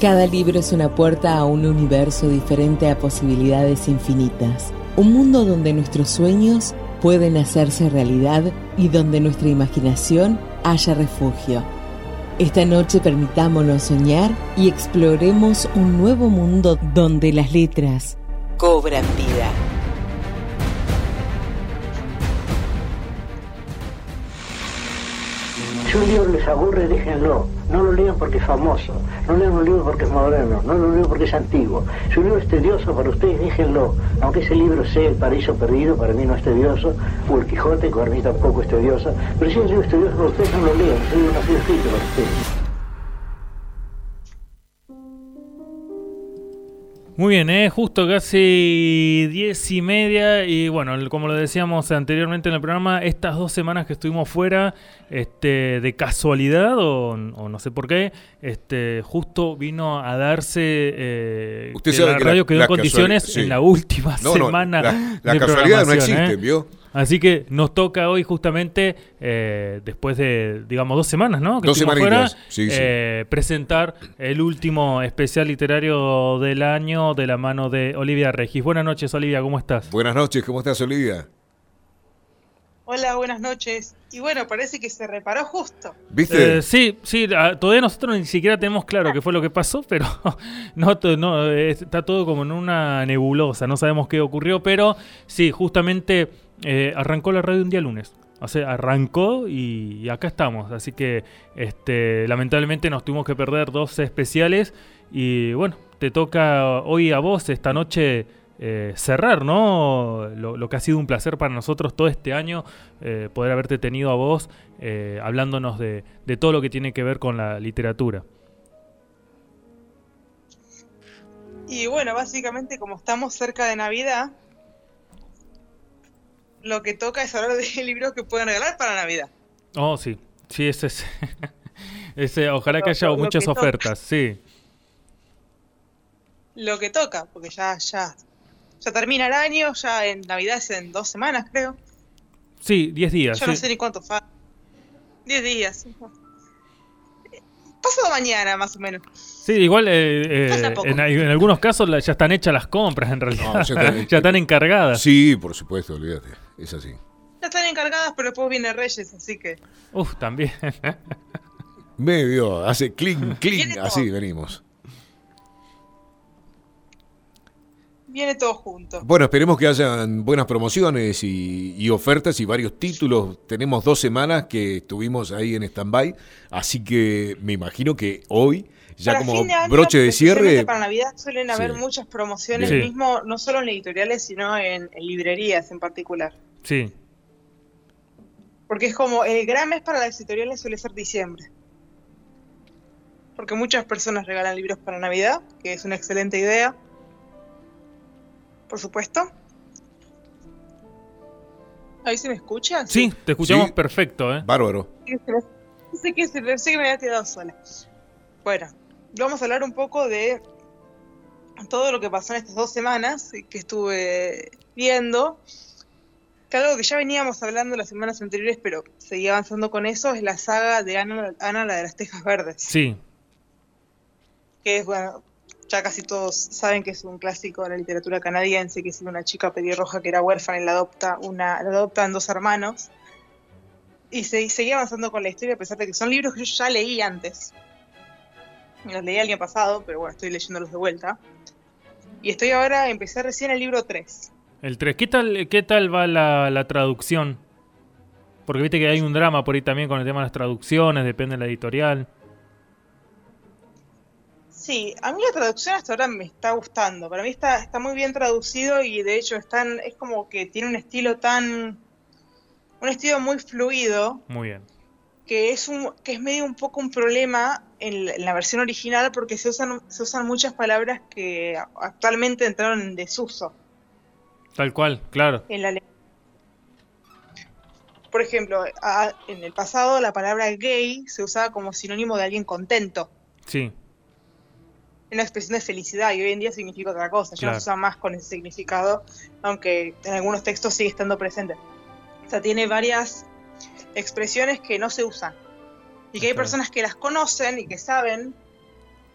Cada libro es una puerta a un universo diferente a posibilidades infinitas. Un mundo donde nuestros sueños pueden hacerse realidad y donde nuestra imaginación haya refugio. Esta noche permitámonos soñar y exploremos un nuevo mundo donde las letras cobran vida. Si un libro les aburre, déjenlo. No lo lean porque es famoso. No lean un libro porque es moderno. No lo lean porque es antiguo. Si un libro es tedioso para ustedes, déjenlo. Aunque ese libro sea El paraíso perdido, para mí no es tedioso. O El Quijote, que para mí tampoco es tedioso. Pero si un libro es tedioso para ustedes, no lo lean. Ese libro no ha sido escrito para ustedes. Muy bien, ¿eh? justo casi diez y media y bueno, como lo decíamos anteriormente en el programa, estas dos semanas que estuvimos fuera, este, de casualidad o, no sé por qué, este, justo vino a darse eh, Usted que sabe la que radio la- quedó la en condiciones sí. en la última No, semana. la- la de casualidad no existe, ¿eh? ¿vio? Así que nos toca hoy justamente, eh, después de, digamos, dos semanas, ¿no? Que Dos fuera, sí, sí. eh, presentar el último especial literario del año de la mano de Olivia Regis. Buenas noches, Olivia, ¿cómo estás? Buenas noches, ¿cómo estás, Olivia? Hola, buenas noches. Y bueno, parece que se reparó justo. ¿Viste? Eh, sí, sí, ah, todavía nosotros ni siquiera tenemos claro qué fue lo que pasó, pero no, está todo como en una nebulosa, no sabemos qué ocurrió, pero sí, justamente eh, arrancó la radio un día lunes. O sea, arrancó y, acá estamos. Así que este, lamentablemente nos tuvimos que perder dos especiales. Y bueno, te toca hoy a vos esta noche eh, cerrar, ¿no? Lo, que ha sido un placer para nosotros todo este año, eh, poder haberte tenido a vos hablándonos de todo lo que tiene que ver con la literatura. Y bueno, básicamente como estamos cerca de Navidad, lo que toca es hablar de libros que pueden regalar para Navidad. Oh, sí, sí, ese es. ese, ojalá que haya lo- lo muchas toca. ofertas, sí. Lo que toca, porque ya, ya, ya termina el año, ya en Navidad es en dos semanas, creo. Sí, 10 días. Yo no sé ni cuánto falta. Diez días. Pasado mañana, más o menos. Sí, igual eh, eh, en, en algunos casos la- ya están hechas las compras, en realidad. No, ya está- ya están encargadas. Sí, por supuesto, olvídate. Es así. Ya están encargadas, pero después viene Reyes, así que... Uf, también. Medio, hace clink, clink, Viene todo. así venimos. Viene todo junto. Bueno, esperemos que hayan buenas promociones y, y ofertas y varios títulos. Tenemos dos semanas que estuvimos ahí en stand-by, así que me imagino que hoy, ya Para como fin de año, broche de cierre, Para Navidad suelen haber Sí. muchas promociones, Sí. mismo no solo en editoriales, sino en, en librerías en particular. Sí, Porque es como el gran mes para las editoriales suele ser diciembre. Porque muchas personas regalan libros para Navidad, que es una excelente idea. Por supuesto. ¿Ahí se me escucha? sí, te escuchamos Sí. perfecto, ¿eh? bárbaro. Sé que se- pensé que me había quedado sola. Bueno, vamos a hablar un poco de todo lo que pasó en estas dos semanas que estuve viendo. Que algo que ya veníamos hablando las semanas anteriores, pero seguía avanzando con eso, es la saga de Ana, Ana la de las Tejas Verdes. Sí, Que es, bueno, ya casi todos saben que es un clásico de la literatura canadiense, que es una chica pelirroja que era huérfana y la adopta una, la adoptan dos hermanos. Y se, seguía avanzando con la historia a pesar de que son libros que yo ya leí antes. Los leí el año pasado, pero bueno, estoy leyéndolos de vuelta. Y estoy ahora, empecé recién el libro 3. el 3. ¿Qué tal, qué tal va la, la traducción? Porque viste que hay un drama por ahí también con el tema de las traducciones, depende de la editorial. Sí, a mí la traducción hasta ahora me está gustando. Para mí está, está muy bien traducido y de hecho están, es como que tiene un estilo tan. un estilo muy fluido. Muy bien. que es un que es medio un poco un problema en la, en la versión original porque se usan se usan muchas palabras que actualmente entraron en desuso Tal cual, claro. en la. Por ejemplo, a- en el pasado la palabra gay se usaba como sinónimo de alguien contento, Sí, una expresión de felicidad y hoy en día significa otra cosa, ya Claro. no se usa más con ese significado, aunque en algunos textos sigue estando presente. O sea, tiene varias expresiones que no se usan y que hay personas que las conocen y que saben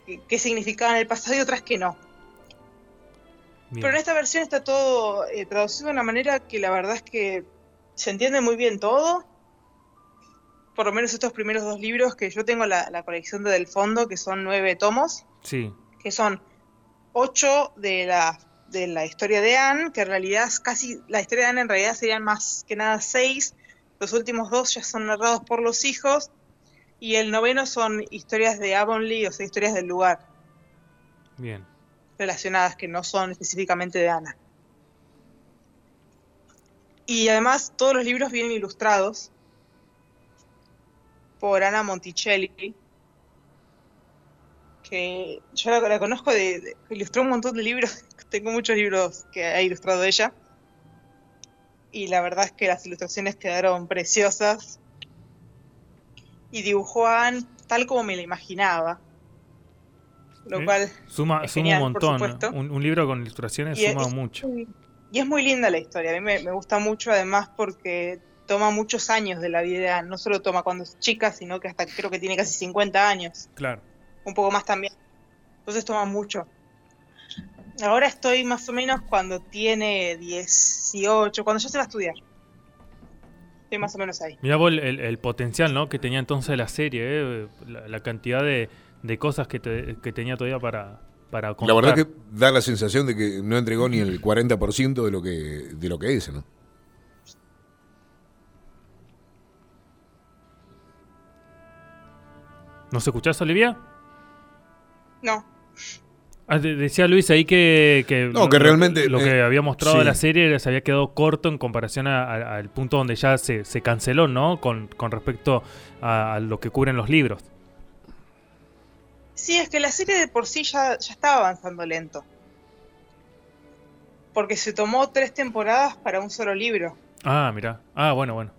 qué, qué significaban en el pasado y otras que no. Bien. Pero en esta versión está todo eh, traducido de una manera que la verdad es que se entiende muy bien todo. Por lo menos estos primeros dos libros que yo tengo la, la colección de Del Fondo, que son nueve tomos, Sí, que son ocho de la, de la historia de Anne, que en realidad es casi, la historia de Anne en realidad serían más que nada seis. Los últimos dos ya son narrados por los hijos. Y el noveno son historias de Avonlea, o sea, historias del lugar bien. relacionadas que no son específicamente de Ana. Y además todos los libros vienen ilustrados por Ana Monticelli, que yo la, la conozco de, de- ilustró un montón de libros, tengo muchos libros que ha ilustrado ella. Y la verdad es que las ilustraciones quedaron preciosas. Y dibujó a Anne tal como me la imaginaba. Lo cual Suma, suma un montón. Un, un libro con ilustraciones Y suma es- mucho. Y es muy linda la historia, a mí me, me gusta mucho además porque toma muchos años de la vida, no solo toma cuando es chica, sino que hasta creo que tiene casi 50 años, Claro. Un poco más también. Entonces toma mucho. Ahora estoy más o menos cuando tiene 18, cuando ya se va a estudiar. Estoy más o menos ahí. Mirá vos el, el- el potencial ¿no? que tenía entonces la serie, ¿eh? la, la cantidad de, de cosas que, te- que tenía todavía para, para La contar. verdad que da la sensación de que no entregó ni el 40% de lo que de lo que es, ¿no? ¿Nos escuchás, Olivia? No, Ah, de- decía Luis ahí que, que No, que realmente, lo que eh, había mostrado de sí. la serie se había quedado corto en comparación al punto donde ya se, se canceló, ¿no? Con, con respecto a, a lo que cubren los libros. Sí, es que la serie de por sí ya, ya estaba avanzando lento. Porque se tomó tres temporadas para un solo libro. Ah, mira. Ah, bueno, bueno.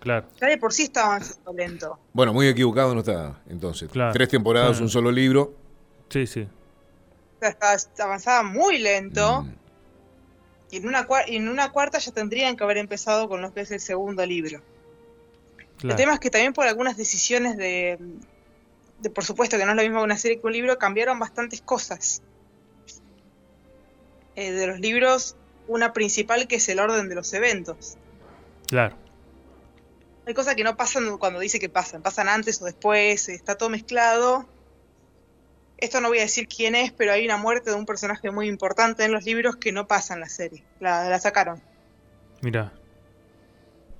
Claro. Ya de por sí estaba avanzando lento. Bueno, muy equivocado no está entonces. Claro. Tres temporadas, Claro. un solo libro. Sí, sí. O sea, estaba- avanzaba muy lento. Mm, Y en, una, cua- y en una cuarta ya tendrían que haber empezado con lo que es el segundo libro. claro. El tema es que también por algunas decisiones de, de, por supuesto que no es lo mismo una serie que un libro, cambiaron bastantes cosas. Eh, de los libros, una principal que es el orden de los eventos. Claro. Hay cosas que no pasan cuando dice que pasan, pasan antes o después, está todo mezclado. Esto no voy a decir quién es, pero hay una muerte de un personaje muy importante en los libros que no pasa en la serie. La, la sacaron. Mira.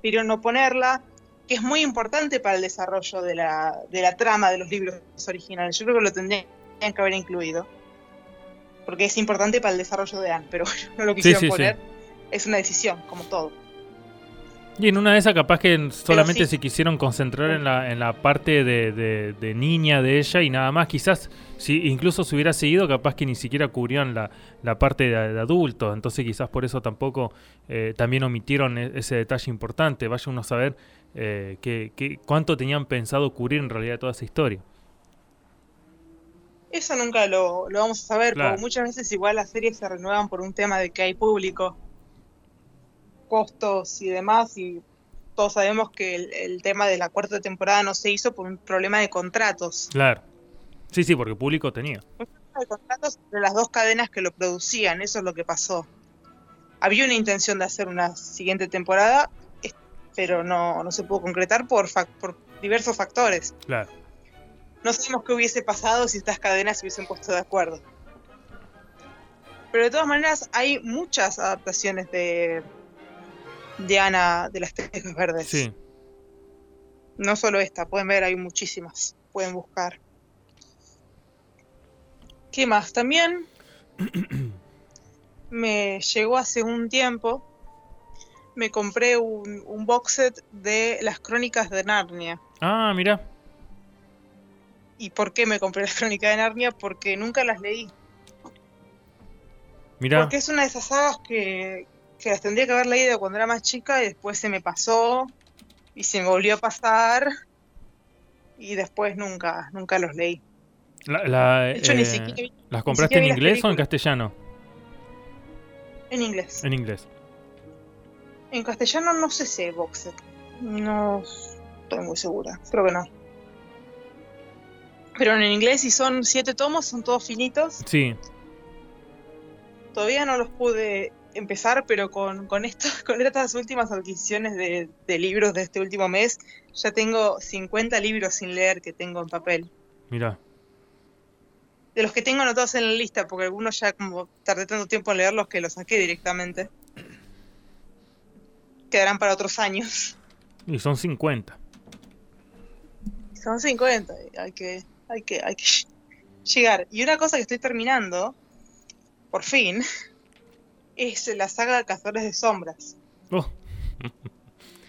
Pidieron no ponerla, que es muy importante para el desarrollo de la, de la trama de los libros originales. Yo creo que lo tendrían que haber incluido. Porque es importante para el desarrollo de Anne, pero bueno, no lo quisieron sí, sí. poner. Es una decisión, como todo. Y en una de esas capaz que solamente sí. se quisieron concentrar en la, en la parte de, de- de niña de ella y nada más. Quizás si incluso se hubiera seguido, capaz que ni siquiera cubrían la, la parte de, de adultos. Entonces quizás por eso tampoco eh, también omitieron e- ese detalle importante. Vaya uno a saber eh, qué- cuánto tenían pensado cubrir en realidad toda esa historia. Eso nunca lo, lo vamos a saber, Claro. porque muchas veces igual las series se renuevan por un tema de que hay público, costos y demás, y todos sabemos que el, el tema de la cuarta temporada no se hizo por un problema de contratos. Claro. Sí, sí, porque público tenía. De contratos entre las dos cadenas que lo producían, eso es lo que pasó. Había una intención de hacer una siguiente temporada, pero no, no se pudo concretar por, fac- por diversos factores. Claro. No sabemos qué hubiese pasado si estas cadenas se hubiesen puesto de acuerdo. Pero de todas maneras, hay muchas adaptaciones de, de Ana de las Tejas Verdes. Sí. No solo esta, pueden ver, hay muchísimas. Pueden buscar. ¿Qué más? También me llegó hace un tiempo. Me compré un, un box set de las crónicas de Narnia. Ah, mira. ¿Y por qué me compré las crónicas de Narnia? Porque nunca las leí. Mira. Porque es una de esas sagas que, que las tendría que haber leído cuando era más chica y después se me pasó y se me volvió a pasar y después nunca, nunca los leí. La- la, De hecho, ni eh, siquiera ¿Las compraste siquiera en inglés o en castellano? En inglés. En inglés. En castellano no sé si hay box. No estoy muy segura. Creo que no. Pero en inglés, si son siete tomos, son todos finitos. Sí. Todavía no los pude empezar, pero con, con, esto, con estas últimas adquisiciones de, de libros de este último mes, ya tengo 50 libros sin leer que tengo en papel. Mira. De los que tengo anotados en la lista, porque algunos ya como tardé tanto tiempo en leerlos que los saqué directamente. Quedarán para otros años. Y son 50. Son 50, hay que, hay que, hay que llegar. Y una cosa que estoy terminando, por fin, es la saga Cazadores de Sombras. Oh.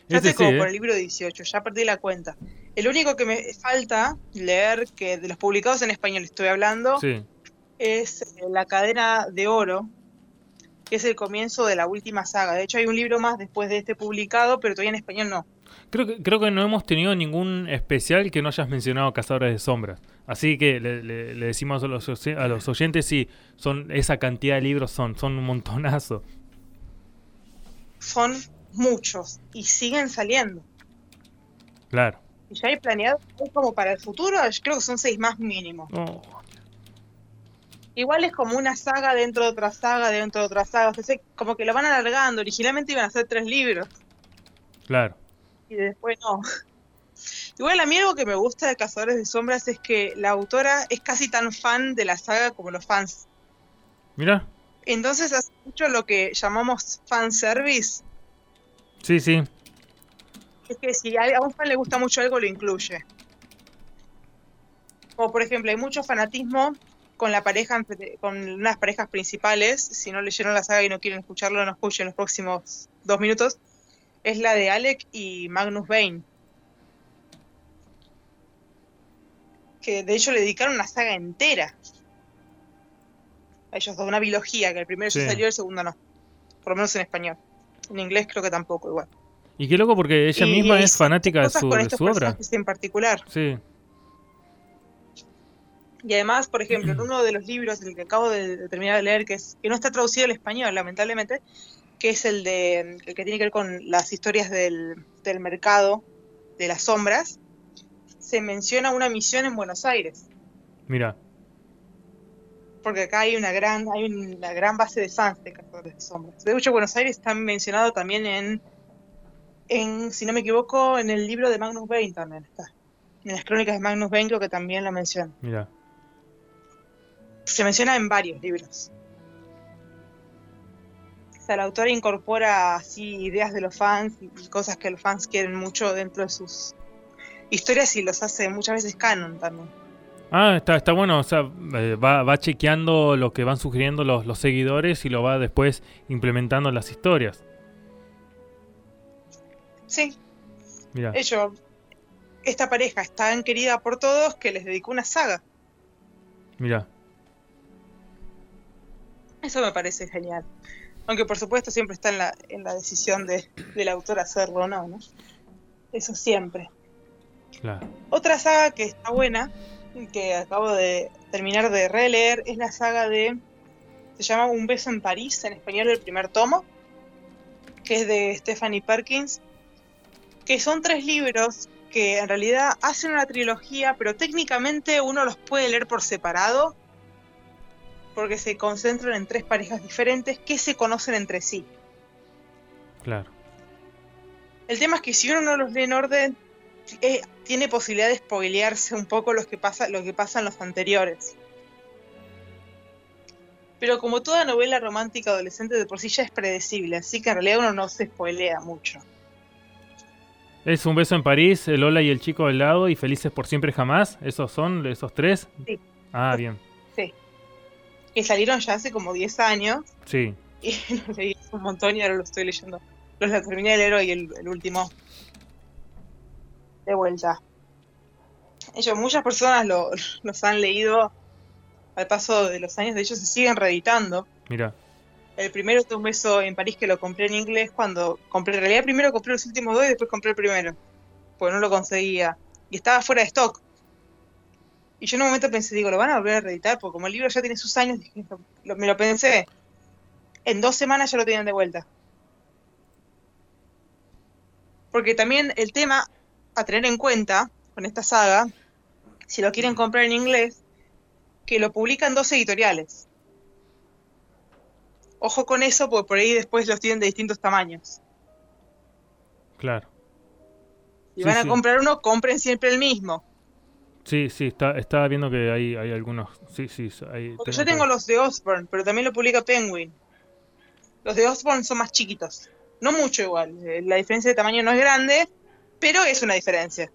Ya Ese estoy como sí, por ¿eh? el libro 18, ya perdí la cuenta. El único que me falta leer, que de los publicados en español estoy hablando, Sí. es eh, La cadena de oro, que es el comienzo de la última saga. De hecho, hay un libro más después de este publicado, pero todavía en español no. Creo que, creo que no hemos tenido ningún especial que no hayas mencionado Cazadores de Sombras. Así que le, le- le decimos a los, a los oyentes si son esa cantidad de libros son, son un montonazo. Son muchos y siguen saliendo. Claro. Y ya hay planeado como para el futuro, creo que son seis más mínimo. Oh, Igual es como una saga dentro de otra saga, dentro de otra saga. O sea, se- como que lo van alargando. Originalmente iban a ser tres libros claro. y después no. Igual a mí algo que me gusta de Cazadores de Sombras es que la autora es casi tan fan de la saga como los fans. Mira. Entonces hace mucho lo que llamamos fanservice. Sí, sí. Es que si a un fan le gusta mucho algo, lo incluye. Como por ejemplo, hay mucho fanatismo con la pareja, con unas parejas principales. Si no leyeron la saga y no quieren escucharlo, no escuchen los próximos dos minutos. Es la de Alec y Magnus Bane. Que de hecho le dedicaron una saga entera. A ellos dos, una biología, que el primero Sí. ya salió, el segundo no. Por lo menos en español. En inglés creo que tampoco, igual. Y qué loco porque ella Y- misma es fanática de su, de su obra. en particular. Sí. Y además, por ejemplo, en uno de los libros, el que acabo de, de terminar de leer, que es que no está traducido al español, lamentablemente, que es el de el que tiene que ver con las historias del, del mercado de las sombras, se menciona una misión en Buenos Aires, Mira. porque acá hay una gran hay una gran base de fans de Cazadores de Sombras. De hecho, Buenos Aires está mencionado también en, en, si no me equivoco, en el libro de Magnus Bane también está. En las crónicas de Magnus Bane creo que también la menciona. Mira. se menciona en varios libros. O sea, la autora incorpora así ideas de los fans y y cosas que los fans quieren mucho dentro de sus historias y los hace muchas veces canon también. Ah, está, está bueno. O sea, eh, va, va chequeando lo que van sugiriendo los, los seguidores y lo va después implementando en las historias. Sí, Mira. hecho, esta pareja es tan querida por todos que les dedicó una saga. Mira. Eso me parece genial. Aunque por supuesto siempre está en la, en la decisión de, del autor hacerlo o no, ¿no? Eso siempre. Claro. Otra saga que está buena, que acabo de terminar de releer, es la saga de. Se llama Un beso en París, en español el primer tomo, que es de Stephanie Perkins, que son tres libros que en realidad hacen una trilogía, pero técnicamente uno los puede leer por separado, porque se concentran en tres parejas diferentes que se conocen entre sí. Claro. El tema es que si uno no los lee en orden, eh, tiene posibilidad de spoilearse un poco los que pasa, lo que pasa en los anteriores. Pero como toda novela romántica adolescente de por sí ya es predecible, así que en realidad uno no se spoilea mucho. Es un beso en París, el Lola y el chico al lado y felices por siempre jamás. ¿Esos son esos tres? Sí. Ah, bien. Que salieron ya hace como 10 años Sí. y los leí un montón y ahora los estoy leyendo. Los la terminé de leer hoy, el, el último. De vuelta. Ellos, muchas personas lo- los han leído al paso de los años, de hecho se siguen reeditando. Mira. El primero de un beso en París que lo compré en inglés cuando compré, en realidad primero compré los últimos dos y después compré el primero, porque no lo conseguía. Y estaba fuera de stock. Y yo en un momento pensé, digo, lo van a volver a reeditar, porque como el libro ya tiene sus años, dije, lo- me lo pensé. En dos semanas ya lo tenían de vuelta. Porque también el tema a tener en cuenta con esta saga, si lo quieren comprar en inglés, que lo publican dos editoriales. Ojo con eso, porque por ahí después los tienen de distintos tamaños. Claro. Si Sí, van a sí. comprar uno, compren siempre el mismo. Sí, sí, está, estaba viendo que hay, hay algunos. Sí, sí, hay, Porque yo tengo los de Osborne, pero también lo publica Penguin. Los de Osborne son más chiquitos. No mucho igual. eh, La diferencia de tamaño no es grande, pero es una diferencia.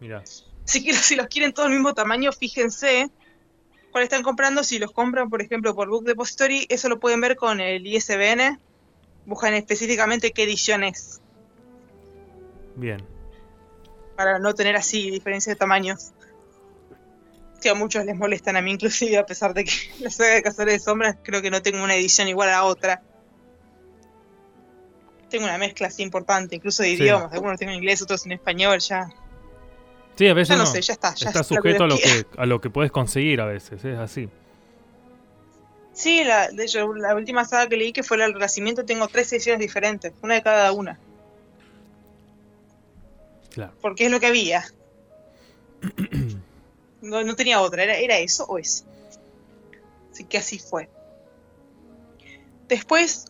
Mira, Si, si los quieren todos el mismo tamaño, fíjense cuál están comprando. Si los compran, por ejemplo, por Book Depository, eso lo pueden ver con el ISBN. Buscan específicamente qué edición es, bien. para no tener así diferencia de tamaños. Que a muchos les molestan, a mí inclusive, a pesar de que la saga de Cazadores de Sombras creo que no tengo una edición igual a otra. Tengo una mezcla así importante, incluso de Sí. idiomas. Algunos tengo en inglés, otros en español, ya. Sí, a veces Ya no no. sé, ya está. Ya está sujeto a lo que a lo que puedes conseguir a veces, es así. Sí, la, de hecho, la última saga que leí, que fue del Renacimiento, tengo tres ediciones diferentes, una de cada una, Claro. porque es lo que había. No, no tenía otra, era, era eso o eso. Así que así fue. Después,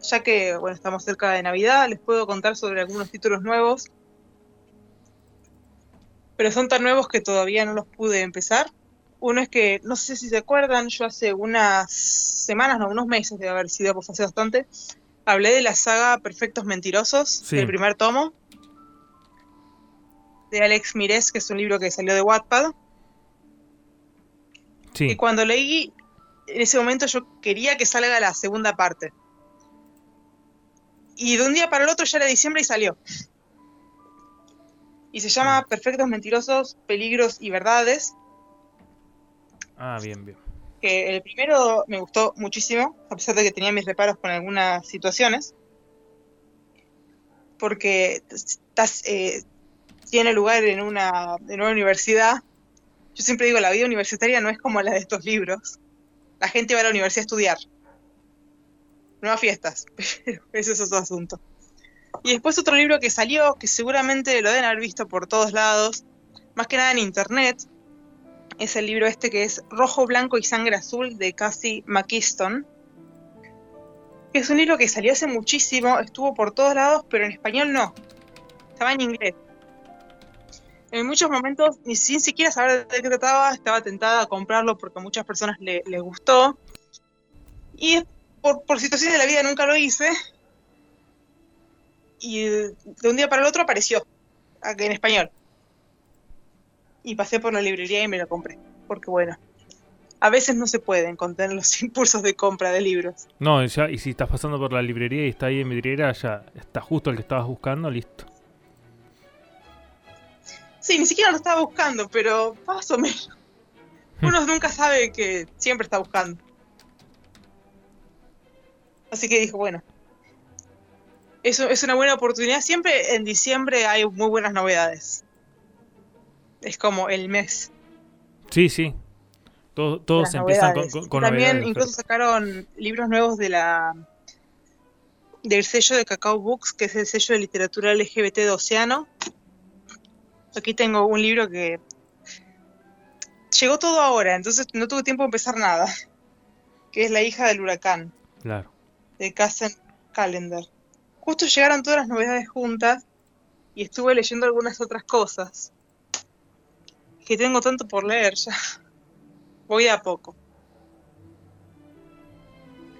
ya que bueno, estamos cerca de Navidad, les puedo contar sobre algunos títulos nuevos. Pero son tan nuevos que todavía no los pude empezar. Uno es que, no sé si se acuerdan, yo hace unas semanas, no, unos meses de haber sido, pues hace bastante, hablé de la saga Perfectos Mentirosos, Sí. del primer tomo, de Alex Mires, que es un libro que salió de Wattpad. Sí, Y cuando leí, en ese momento yo quería que salga la segunda parte. Y de un día para el otro ya era diciembre y salió. Y se llama Perfectos Mentirosos, Peligros y Verdades. ah, bien, bien. Que el primero me gustó muchísimo, a pesar de que tenía mis reparos con algunas situaciones. Porque estás, eh, tiene lugar en una, en una universidad. Yo siempre digo, la vida universitaria no es como la de estos libros. La gente va a la universidad a estudiar. No a fiestas, pero ese es otro asunto. Y después otro libro que salió, que seguramente lo deben haber visto por todos lados, más que nada en internet, es el libro este que es Rojo, Blanco y Sangre Azul de Cassie McKeeston. Que es un libro que salió hace muchísimo, estuvo por todos lados, pero en español no. Estaba en inglés. En muchos momentos, ni sin siquiera saber de qué trataba, estaba tentada a comprarlo porque a muchas personas le, les gustó. Y por, por situaciones de la vida nunca lo hice. Y de un día para el otro apareció, en español. Y pasé por la librería y me lo compré. Porque bueno, a veces no se pueden contener los impulsos de compra de libros. No, ya, y si estás pasando por la librería y está ahí en vidriera, ya está justo el que estabas buscando, listo. Sí, ni siquiera lo estaba buscando, pero más o menos. Uno nunca sabe que siempre está buscando. Así que dijo, bueno, eso es una buena oportunidad. Siempre en diciembre hay muy buenas novedades. Es como el mes. Sí, sí. Todo- todos empiezan con, novedades. con, con También novedades, incluso sacaron libros nuevos de la del sello de Cacao Books, que es el sello de literatura LGBT de Océano. Aquí tengo un libro que llegó todo ahora, entonces no tuve tiempo de empezar nada. Que es La hija del huracán, Claro. de Cassen Calendar. Justo llegaron todas las novedades juntas y estuve leyendo algunas otras cosas. Que tengo tanto por leer ya. Voy a poco.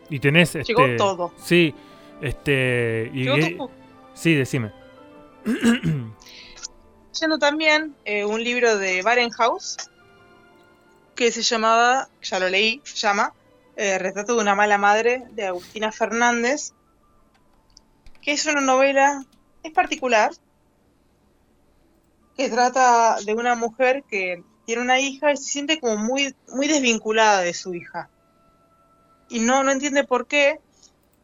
Y tenés este. Llegó todo. Sí, este. Y, Llegó todo. sí, decime. leyendo también eh, un libro de Barenhaus que se llamaba, ya lo leí, se llama eh, Retrato de una mala madre de Agustina Fernández, que es una novela, es particular, que trata de una mujer que tiene una hija y se siente como muy, muy desvinculada de su hija. Y no, no entiende por qué,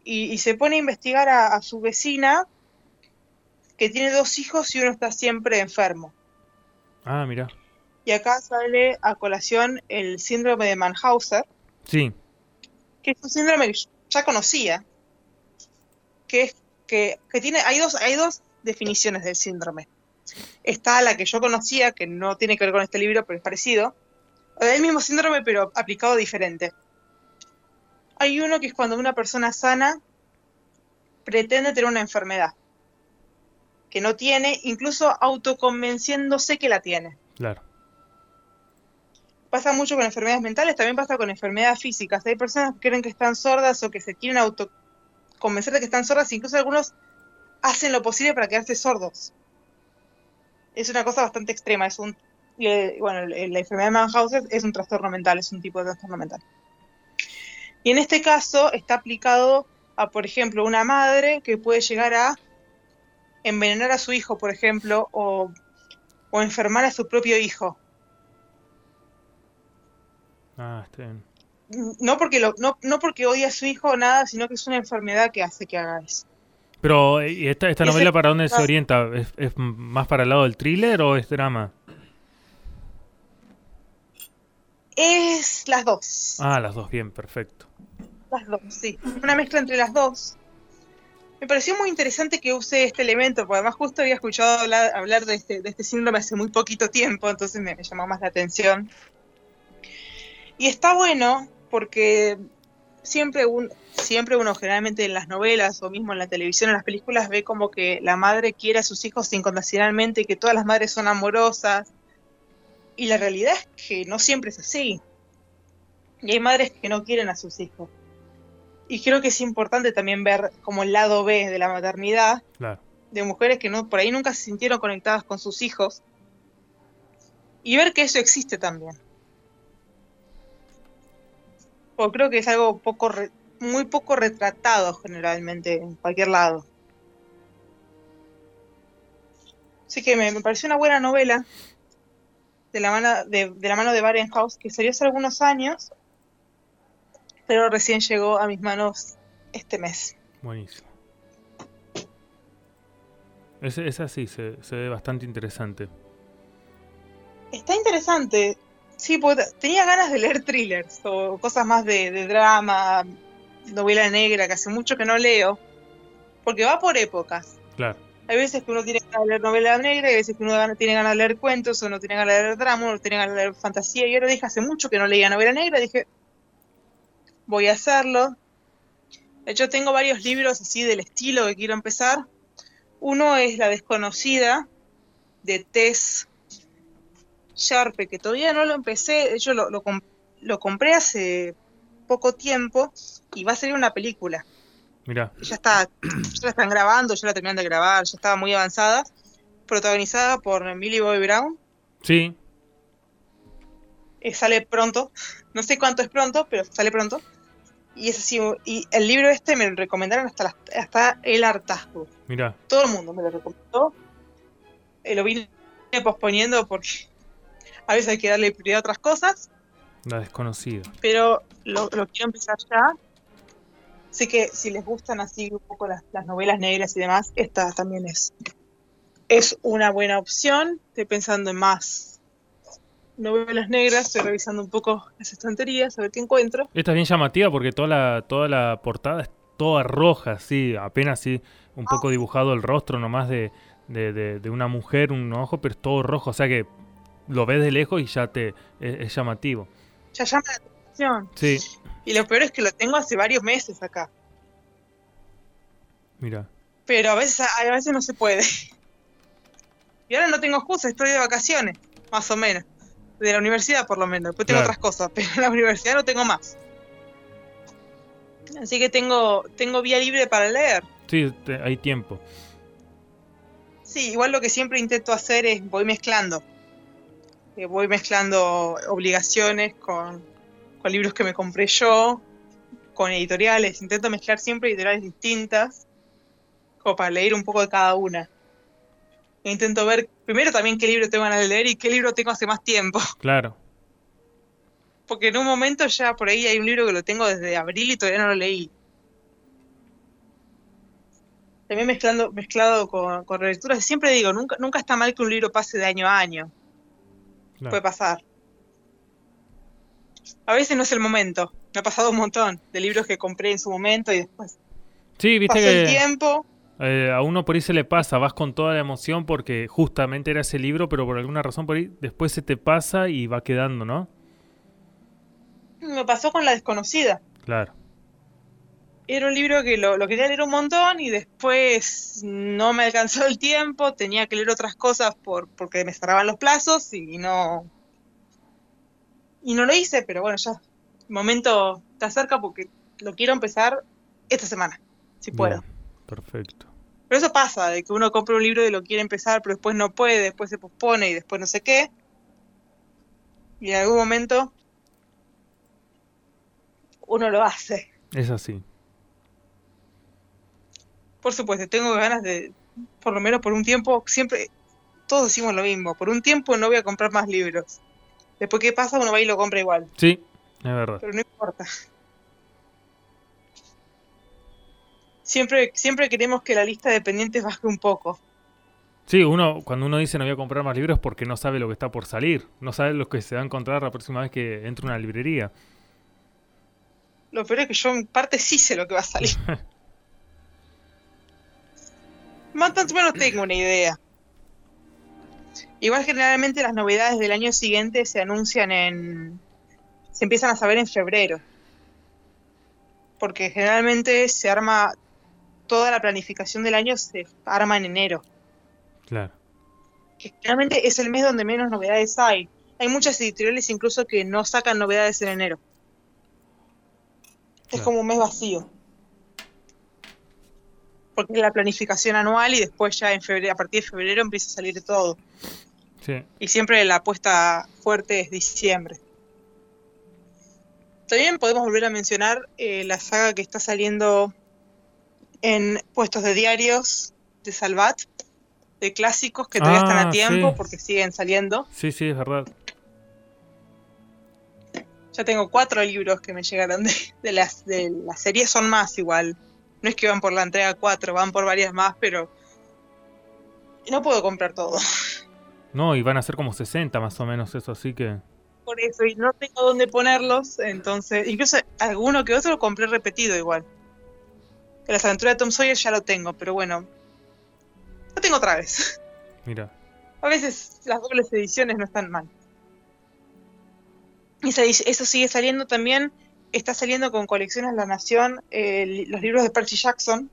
y, y se pone a investigar a- a su vecina que tiene dos hijos y uno está siempre enfermo. Ah, mira. Y acá sale a colación el síndrome de Mannhauser, Sí, que es un síndrome que ya conocía, que es que, que tiene, hay dos, hay dos definiciones del síndrome. Está la que yo conocía, que no tiene que ver con este libro, pero es parecido. El mismo síndrome, pero aplicado diferente. Hay uno que es cuando una persona sana pretende tener una enfermedad que no tiene, incluso autoconvenciéndose que la tiene. Claro. Pasa mucho con enfermedades mentales, también pasa con enfermedades físicas. Hay personas que creen que están sordas o que se quieren autoconvencer de que están sordas, incluso algunos hacen lo posible para quedarse sordos. Es una cosa bastante extrema, es un bueno, la enfermedad de Mannhausen es un trastorno mental, es un tipo de trastorno mental. Y en este caso está aplicado a, por ejemplo, una madre que puede llegar a envenenar a su hijo, por ejemplo, o, enfermar a su propio hijo. Ah, está bien. No porque, lo, no, no porque odia a su hijo o nada, sino que es una enfermedad que hace que haga eso. Pero, ¿y esta, esta novela para dónde se orienta? ¿Es, ¿Es, más para el lado del thriller o es drama? Es las dos. Ah, las dos, bien, perfecto. Las dos, sí. Una mezcla entre las dos. Me pareció muy interesante que use este elemento, porque además justo había escuchado hablar, de, este, de este síndrome hace muy poquito tiempo, entonces me, llamó más la atención. Y está bueno porque siempre, un, siempre uno generalmente en las novelas o mismo en la televisión, en las películas, ve como que la madre quiere a sus hijos incondicionalmente que todas las madres son amorosas. Y la realidad es que no siempre es así. Y hay madres que no quieren a sus hijos y creo que es importante también ver como el lado B de la maternidad, de mujeres que no por ahí nunca se sintieron conectadas con sus hijos, y ver que eso existe también. Porque creo que es algo poco muy poco retratado generalmente en cualquier lado. Así que me, pareció una buena novela de la mano de, de la mano de Barenhaus que salió hace algunos años pero recién llegó a mis manos este mes. Buenísimo. Es, así, se, ve bastante interesante. Está interesante. Sí, tenía ganas de leer thrillers o cosas más de, drama, novela negra, que hace mucho que no leo, porque va por épocas. Claro. Hay veces que uno tiene ganas de leer novela negra, hay veces que uno tiene ganas de leer cuentos, o uno tiene ganas de leer drama, uno tiene ganas de leer fantasía. Y ahora dije, hace mucho que no leía novela negra, dije, voy a hacerlo. De hecho, tengo varios libros así del estilo que quiero empezar. Uno es La desconocida de Tess Sharpe, que todavía no lo empecé. De hecho, lo, lo, compré hace poco tiempo y va a salir una película. Mira. Ya está, ya la están grabando, ya la terminan de grabar, ya estaba muy avanzada. Protagonizada por Millie Bobby Brown. Sí. Eh, sale pronto. No sé cuánto es pronto, pero sale pronto. Y es así, y el libro este me lo recomendaron hasta, hasta el hartazgo. Mira. Todo el mundo me lo recomendó. Eh, lo vine posponiendo porque a veces hay que darle prioridad a otras cosas. La desconocida. Pero lo, quiero empezar ya. Así que si les gustan así un poco las, las novelas negras y demás, esta también es, es una buena opción. Estoy pensando en más novelas negras, estoy revisando un poco las estanterías, a ver qué encuentro. Esta es bien llamativa porque toda la, toda la portada es toda roja, sí, apenas sí, un ah. poco dibujado el rostro nomás de, de, de, una mujer, un ojo, pero es todo rojo, o sea que lo ves de lejos y ya te es, llamativo. Ya llama la atención. Sí. Y lo peor es que lo tengo hace varios meses acá. Mira. Pero a veces, a veces no se puede. Y ahora no tengo excusa, estoy de vacaciones, más o menos de la universidad por lo menos. Después tengo otras cosas, pero en la universidad no tengo más. Así que tengo, tengo vía libre para leer. Sí, hay tiempo. Sí, igual lo que siempre intento hacer es voy mezclando. Eh, voy mezclando obligaciones con, con libros que me compré yo, con editoriales. Intento mezclar siempre editoriales distintas, como para leer un poco de cada una intento ver primero también qué libro tengo ganas de leer y qué libro tengo hace más tiempo. Claro. Porque en un momento ya por ahí hay un libro que lo tengo desde abril y todavía no lo leí. También mezclando, mezclado con, con relecturas. Siempre digo, nunca, nunca está mal que un libro pase de año a año. Puede pasar. A veces no es el momento. Me ha pasado un montón de libros que compré en su momento y después. Sí, viste pasó el tiempo Eh, a uno por ahí se le pasa, vas con toda la emoción porque justamente era ese libro, pero por alguna razón por ahí después se te pasa y va quedando, ¿no? Me pasó con La desconocida. Claro. Era un libro que lo, lo quería leer un montón y después no me alcanzó el tiempo, tenía que leer otras cosas por, porque me cerraban los plazos y no... Y no lo hice, pero bueno, ya el momento está cerca porque lo quiero empezar esta semana, si puedo. Bien, perfecto. Pero eso pasa, de que uno compra un libro y lo quiere empezar, pero después no puede, después se pospone y después no sé qué. Y en algún momento uno lo hace. Es así. Por supuesto, tengo ganas de, por lo menos por un tiempo, siempre, todos decimos lo mismo, por un tiempo no voy a comprar más libros. Después, ¿qué pasa? Uno va y lo compra igual, Sí, es verdad. pero no importa. Siempre, siempre queremos que la lista de pendientes baje un poco. Sí, uno cuando uno dice no voy a comprar más libros porque no sabe lo que está por salir, no sabe lo que se va a encontrar la próxima vez que entre a una librería. Lo peor es que yo en parte sí sé lo que va a salir. Más o menos tengo una idea. Igual generalmente las novedades del año siguiente se anuncian en... se empiezan a saber en febrero. Porque generalmente se arma toda la planificación del año se arma en enero. Claro. Que generalmente es el mes donde menos novedades hay. Hay muchas editoriales incluso que no sacan novedades en enero. Es como un mes vacío. Porque es la planificación anual y después ya en febrero, a partir de febrero empieza a salir todo. Sí. Y siempre la apuesta fuerte es diciembre. También podemos volver a mencionar eh, la saga que está saliendo en puestos de diarios de Salvat, de clásicos que todavía están Ah, a tiempo sí. porque siguen saliendo. Sí, sí, es verdad. Ya tengo cuatro libros que me llegaron de, de las de la serie, son más igual. No es que van por la entrega cuatro, van por varias más, pero no puedo comprar todo. No, y van a ser como 60 más o menos eso, así que... Por eso, y no tengo dónde ponerlos, entonces, incluso alguno que otro lo compré repetido igual. Las aventuras de Tom Sawyer ya lo tengo, pero bueno, lo tengo otra vez. Mira. A veces las dobles ediciones no están mal. Esa eso sigue saliendo también, está saliendo con colecciones La Nación, eh, los libros de Percy Jackson,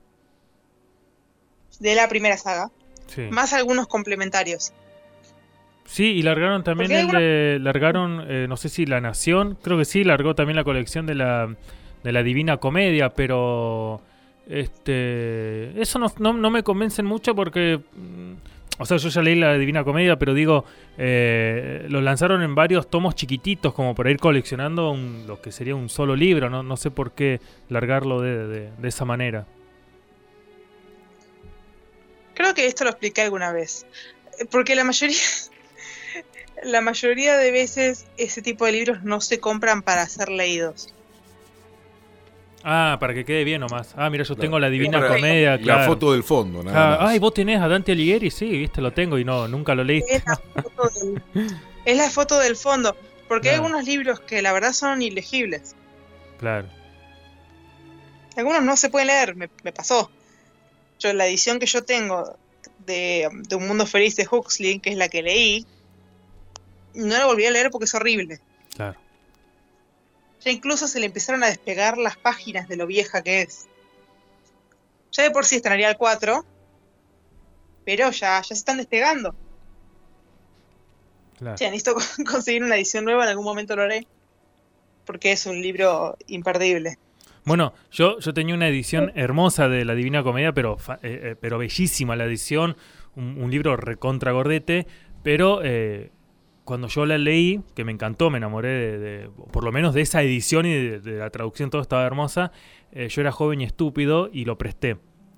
de la primera saga, Sí. más algunos complementarios. Sí, y largaron también el de... Largaron, eh, no sé si La Nación, creo que sí, largó también la colección de la, de la Divina Comedia, pero... Este... Eso no, no, no me convencen mucho porque... O sea, yo ya leí la Divina Comedia, pero digo, eh, lo lanzaron en varios tomos chiquititos como para ir coleccionando un- lo que sería un solo libro. No, no sé por qué largarlo de, de- esa manera. Creo que esto lo expliqué alguna vez. Porque la mayoría, la mayoría de veces ese tipo de libros no se compran para ser leídos. Ah, para que quede bien nomás. Ah, mira, yo tengo la Divina Para- Comedia, La claro. foto del fondo, nada Ah, más. ay, vos tenés a Dante Alighieri, sí, viste, lo tengo y no, nunca lo leíste. Es la foto del, es la foto del fondo. Porque hay Claro. algunos libros que la verdad son ilegibles. Claro. Algunos no se pueden leer, me, me pasó. Yo la edición que yo tengo de, de Un Mundo Feliz de Huxley, que es la que leí, no la volví a leer porque es horrible. Claro. Ya incluso se le empezaron a despegar las páginas de lo vieja que es. Ya de por sí está en Arial 4, pero ya, ya se están despegando. claro. O sea, necesito conseguir una edición nueva, en algún momento lo haré, porque es un libro imperdible. Bueno, yo, yo tenía una edición hermosa de la Divina Comedia, pero, eh, eh, pero bellísima la edición, un, un libro recontra gordete, pero eh, cuando yo la leí, que me encantó, me enamoré de, por lo menos de esa edición y de, de la traducción, todo estaba hermosa, eh, yo era joven y estúpido y lo presté.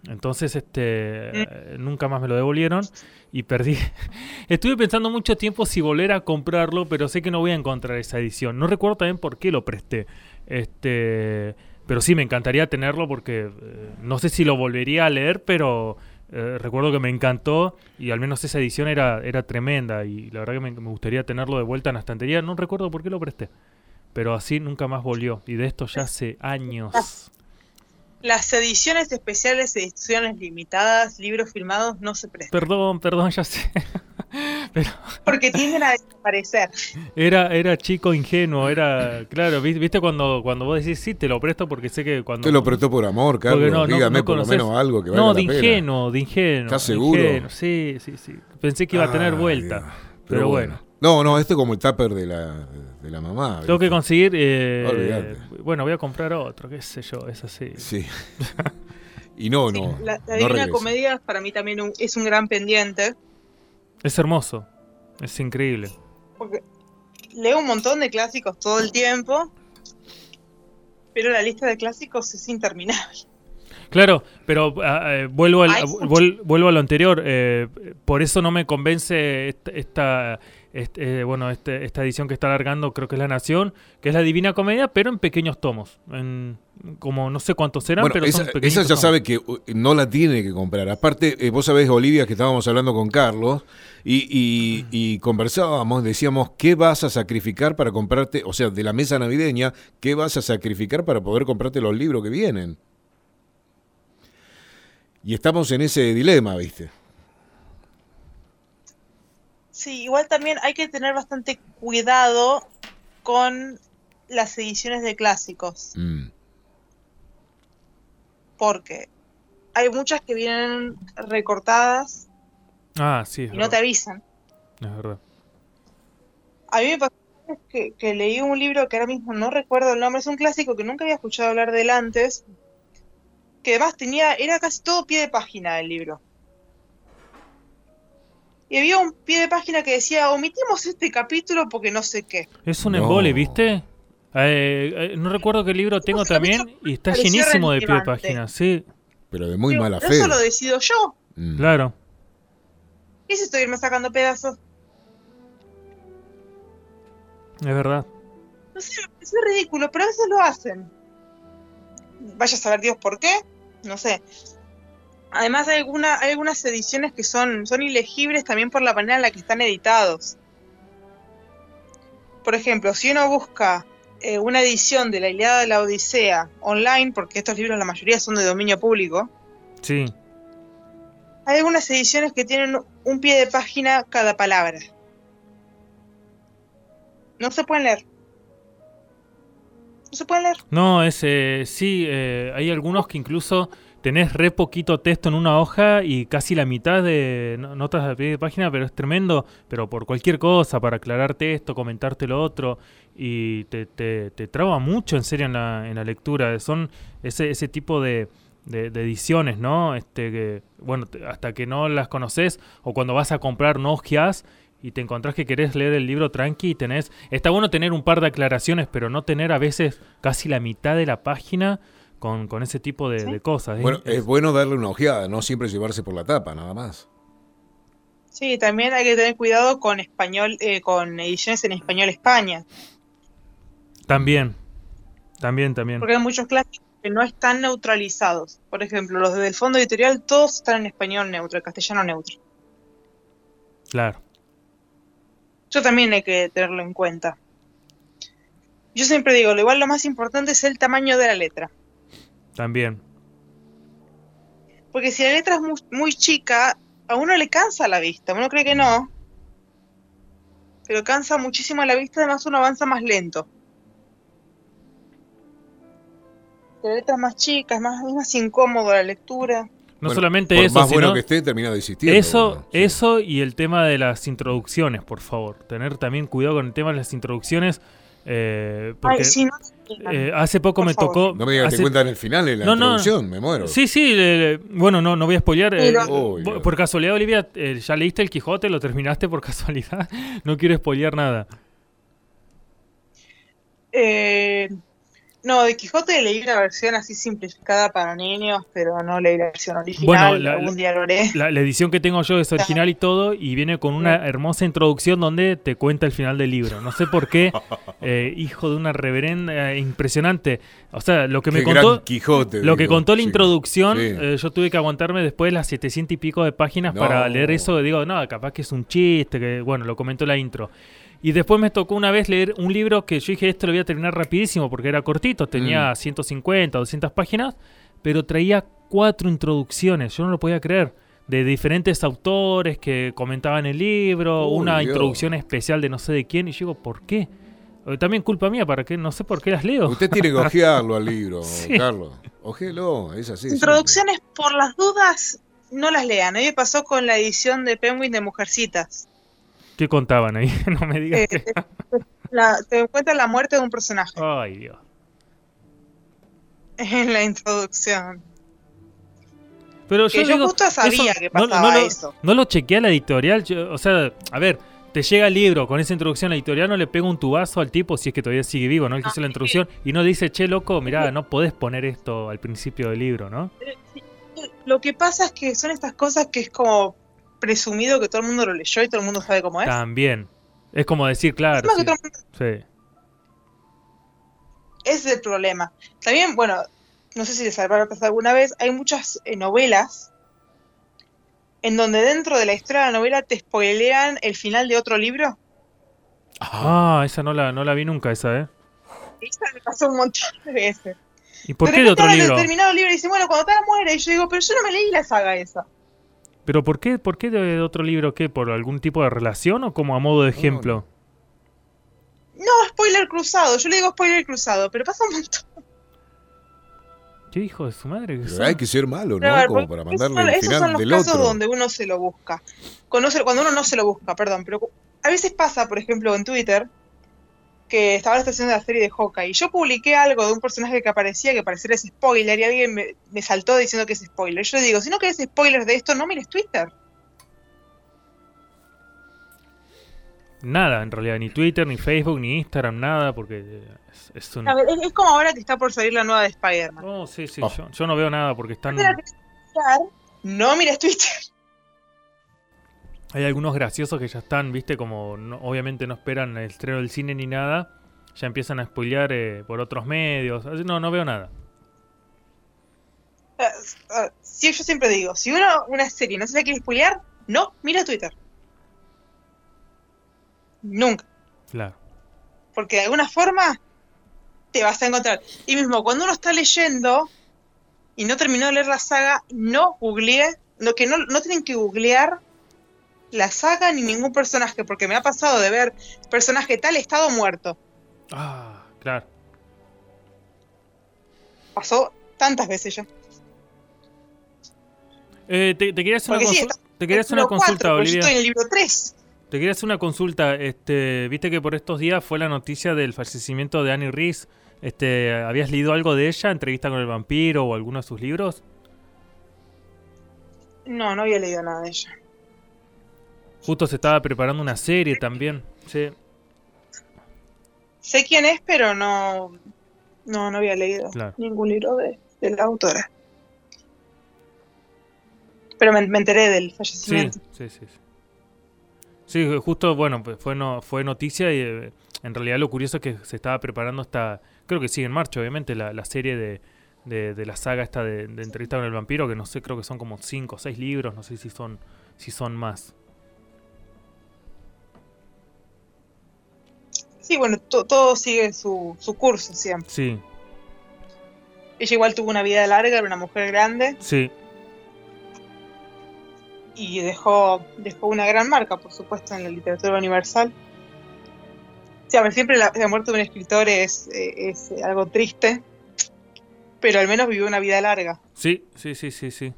Entonces, este, eh, nunca más me lo devolvieron y perdí. Estuve pensando mucho tiempo si volver a comprarlo, pero sé que no voy a encontrar esa edición. No recuerdo también por qué lo presté. Este, pero sí, me encantaría tenerlo porque eh, no sé si lo volvería a leer, pero eh, recuerdo que me encantó y al menos esa edición era, era tremenda y la verdad que me, me gustaría tenerlo de vuelta en la estantería. No recuerdo por qué lo presté, pero así nunca más volvió y de esto ya hace años. Las ediciones especiales, ediciones limitadas, libros firmados no se prestan. Perdón, perdón, ya sé. Pero Porque tienden a desaparecer. era, era chico ingenuo, era, claro, vi- viste cuando, cuando vos decís, sí, te lo presto porque sé que cuando... Te lo prestó por amor, Carlos. no- Dígame no por lo menos algo que valga No, la de pena. ingenuo, de ingenuo. ¿Estás de seguro? ingenuo, Sí, sí, sí. Pensé que iba a tener vuelta. Dios. Pero bueno. No, no, este es como el tupper de la, de la mamá. Tengo que conseguir. eh, Olvídate. bueno, voy a comprar otro, qué sé yo, es así. Sí. y no, Sí, no. la, la no Divina regresa. Comedia para mí también un- es un gran pendiente. Es hermoso, es increíble. Porque leo un montón de clásicos todo el tiempo. Pero la lista de clásicos es interminable. Claro, pero ah, eh, vuelvo, al- vuel- vuelvo a lo anterior. eh, por eso no me convence esta, esta, este, eh, bueno, este- esta edición que está alargando, creo que es La Nación, que es la Divina Comedia, pero en pequeños tomos. En, como no sé cuántos serán, Bueno, pero esa, son pequeños esa ya sabe que uh, no la tiene que comprar. Aparte, eh, vos sabés, Olivia, que estábamos hablando con Carlos y, y- y conversábamos, decíamos, ¿qué vas a sacrificar para comprarte, o sea, de la mesa navideña, qué vas a sacrificar para poder comprarte los libros que vienen? Y estamos en ese dilema, ¿viste? Sí, igual también hay que tener bastante cuidado con las ediciones de clásicos. Mm. Porque hay muchas que vienen recortadas Ah, sí, es y no te avisan. es verdad. A mí me pasó que, que leí un libro que ahora mismo no recuerdo el nombre, es un clásico que nunca había escuchado hablar de él antes, que además tenía, era casi todo pie de página el libro. Y había un pie de página que decía, omitimos este capítulo porque no sé qué. Es un No. embole, ¿viste? Eh, eh, no recuerdo qué libro tengo también y está llenísimo de pie de página, sí, Pero de muy mala pero fe. Eso lo decido yo. Mm. claro. ¿Qué si estoy irme sacando pedazos? Es verdad. No sé, me pareció ridículo, pero a veces lo hacen. Vaya a saber Dios por qué, no sé. Además hay, alguna, hay algunas ediciones que son, son ilegibles también por la manera en la que están editados. Por ejemplo, si uno busca eh, una edición de la Ilíada de la Odisea online, porque estos libros la mayoría son de dominio público, Sí. hay algunas ediciones que tienen un pie de página cada palabra. No se pueden leer. No se pueden leer. No, es, eh, sí, eh, hay algunos que incluso tenés re poquito texto en una hoja y casi la mitad de no- notas de pie de página, pero es tremendo, pero por cualquier cosa, para aclararte esto, comentarte lo otro, y te, te, te traba mucho en serio en la, en la lectura. Son ese, ese tipo de, ediciones, ¿no? Este, que, bueno, hasta que no las conoces o cuando vas a comprar no y te encontrás que querés leer el libro tranqui y tenés... Está bueno tener un par de aclaraciones, pero no tener a veces casi la mitad de la página con, con ese tipo de, Sí. de cosas. Es- Bueno, es- es bueno darle una ojeada, no siempre llevarse por la tapa, nada más. Sí, también hay que tener cuidado con español, eh, con ediciones en español España, También, también, también. porque hay muchos clásicos que no están neutralizados. Por ejemplo, los del fondo editorial todos están en español neutro, en castellano neutro. Claro. Eso también hay que tenerlo en cuenta. Yo siempre digo, lo igual lo más importante es el tamaño de la letra. También. Porque si la letra es muy, muy chica, a uno le cansa la vista. Uno cree que no. Pero cansa muchísimo la vista, además uno avanza más lento. La letra es más chica, es más, es más incómodo la lectura. No Bueno, solamente por eso, más bueno que esté, termina desistiendo. eso, sí. eso y el tema de las introducciones, por favor. Tener también cuidado con el tema de las introducciones. eh, porque Ay, sí, no. Eh, hace poco Por me favor. tocó. No me digas que hace- te cuentan el final en la No, no. introducción, me muero. Sí, sí, le- le- bueno, no, no voy a spoilear. eh, por casualidad, Olivia, eh, ¿ya leíste el Quijote? ¿Lo terminaste por casualidad? No quiero spoilear nada. No, de Quijote leí la versión así simplificada para niños, pero no leí la versión original. Bueno, la- algún día lo haré. La, la edición que tengo yo es original y todo, y viene con una hermosa introducción donde te cuenta el final del libro. No sé por qué, eh, hijo de una reverenda eh, impresionante. O sea, lo que me contó, gran Quijote. lo que contó la sí. introducción, Sí. eh, yo tuve que aguantarme después las 700 y pico de páginas No. para leer eso. Digo, no, capaz que es un chiste, que bueno, lo comentó la intro. Y después me tocó una vez leer un libro que yo dije, esto lo voy a terminar rapidísimo porque era cortito, tenía Mm. 150, 200 páginas, pero traía cuatro introducciones, yo no lo podía creer, de diferentes autores que comentaban el libro, Uy, una Dios. introducción especial de no sé de quién, y yo digo, ¿por qué? Eh, También culpa mía, ¿para qué? No sé por qué las leo. Usted tiene que ojearlo al libro, Sí. Carlos. Ojelo, es así. Introducciones, por las dudas, no las lean. A mí me pasó con la edición de Penguin de Mujercitas. ¿Qué contaban ahí? no me digas Eh, que... la- te cuentan la muerte de un personaje Ay, Dios. en la introducción. Pero Que yo, yo digo, justo sabía eso- que no- pasaba no, lo, eso. No lo chequeé a la editorial. yo- o sea, a ver, te llega el libro con esa introducción. La editorial no le pega un tubazo al tipo si es que todavía sigue vivo, ¿no? El que hizo la introducción. Y no dice, che, loco, mirá, no podés poner esto al principio del libro, ¿no? Lo que pasa es que son estas cosas que es como presumido que todo el mundo lo leyó y todo el mundo sabe cómo es. También. Es como decir, claro. Sí, el mundo- sí. Ese es el problema. También, bueno, no sé si les habrá pasado alguna vez, hay muchas eh, novelas en donde dentro de la historia de la novela te spoilean el final de otro libro. Ah, esa no la, no la vi nunca, esa, ¿eh? Y eso me pasó un montón de veces. ¿Y por de qué de otro libro? determinado libro y dicen, bueno, cuando tal muere, y yo digo, pero yo no me leí la saga esa. ¿Pero por qué, por qué de otro libro? ¿Qué? ¿Por algún tipo de relación o como a modo de ejemplo? No, spoiler cruzado, yo le digo spoiler cruzado, pero pasa un montón. ¿Qué hijo de su madre? que hay que ser malo, ¿no? Ver, Como porque para mandarle son- el esos son final los del casos otro. donde uno se lo busca. Cuando, uno no se lo busca, perdón, pero a veces pasa, por ejemplo, en Twitter, que estaba la estación de la serie de Hawkeye y yo publiqué algo de un personaje que aparecía que pareciera spoiler y alguien me, me saltó diciendo que es spoiler. Yo le digo, si no querés spoilers de esto, no mires Twitter. Nada, en realidad, ni Twitter, ni Facebook, ni Instagram, nada, porque es, es un... A ver, es, es como ahora que está por salir la nueva de Spider-Man. No, sí, sí, Oh. yo, yo no veo nada porque están... No mires Twitter. Hay algunos graciosos que ya están, viste, como no- obviamente no esperan el estreno del cine ni nada, ya empiezan a spoilear eh, por otros medios. No, no veo nada. Ah, ah, Sí, yo siempre digo, si uno una serie no se la quiere spoilear, no mira Twitter. Nunca. Claro. porque de alguna forma te vas a encontrar. Y mismo, cuando uno está leyendo y no terminó de leer la saga, no googlee, no, que no, no tienen que googlear la saga ni ningún personaje, porque me ha pasado de ver personaje tal estado muerto. Ah, claro. Pasó tantas veces ya. Eh, te, te quería hacer una, Porque consu- te quería hacer una consulta, yo Olivia. estoy en el libro 3. Te quería hacer una consulta. Este, Viste que por estos días fue la noticia del fallecimiento de Annie Reese. Este, ¿Habías leído algo de ella? ¿Entrevista con el vampiro o alguno de sus libros? No, no había leído nada de ella. Justo se estaba preparando una serie también. Sí. Sé quién es, pero no, no, no había leído Claro. ningún libro de, de la autora. Pero me, me enteré del fallecimiento. sí, sí. sí. Sí, justo, bueno, pues fue, no, fue noticia y eh, en realidad lo curioso es que se estaba preparando esta, creo que sigue en marcha, obviamente, la, la serie de, de, de la saga esta de, de entrevista con el vampiro, que no sé, creo que son como cinco o seis libros, no sé si son, si son más. Sí, bueno, to- todo sigue su, su curso siempre. Sí, Ella igual tuvo una vida larga, era una mujer grande sí, y dejó, dejó una gran marca, por supuesto, en la literatura universal. Sí, a ver, siempre la, la muerte de un escritor es, eh, es algo triste, pero al menos vivió una vida larga. sí, sí, sí, sí, sí.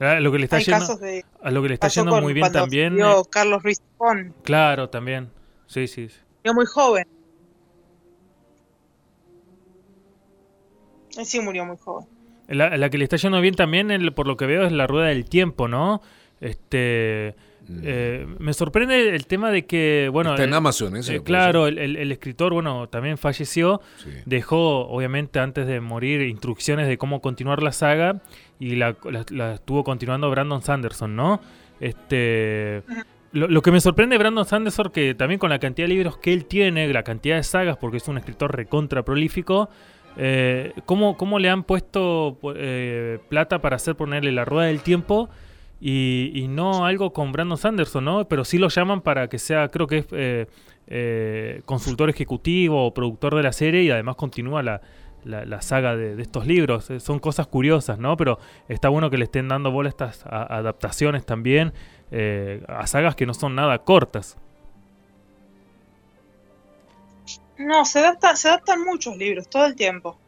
A lo que le está Hay yendo, de... a lo que le está yendo muy bien también. eh, Carlos Ruiz Zafón, claro, también. Sí, sí. murió muy joven. Él sí murió muy joven. La, la que le está yendo bien también, el- por lo que veo, es la rueda del tiempo, ¿no? Este, Mm. eh, me sorprende el tema de que, bueno, Está en eh, Amazon, eh, claro, el, el- el escritor, bueno, también falleció. Sí. dejó, obviamente, antes de morir, instrucciones de cómo continuar la saga y la, la- la estuvo continuando Brandon Sanderson, ¿no? Este, lo, que me sorprende de Brandon Sanderson, que también con la cantidad de libros que él tiene, la cantidad de sagas, porque es un escritor recontra prolífico, eh, ¿cómo, cómo le han puesto eh, plata para hacer ponerle la rueda del tiempo? Y, no algo con Brandon Sanderson, ¿no? Pero sí lo llaman para que sea, creo que es eh, consultor ejecutivo o productor de la serie y además continúa la, la, la saga de, estos libros. Eh, Son cosas curiosas, ¿no? Pero está bueno que le estén dando bola a estas adaptaciones también eh, a sagas que no son nada cortas. No, se adaptan, se adaptan muchos libros todo el tiempo.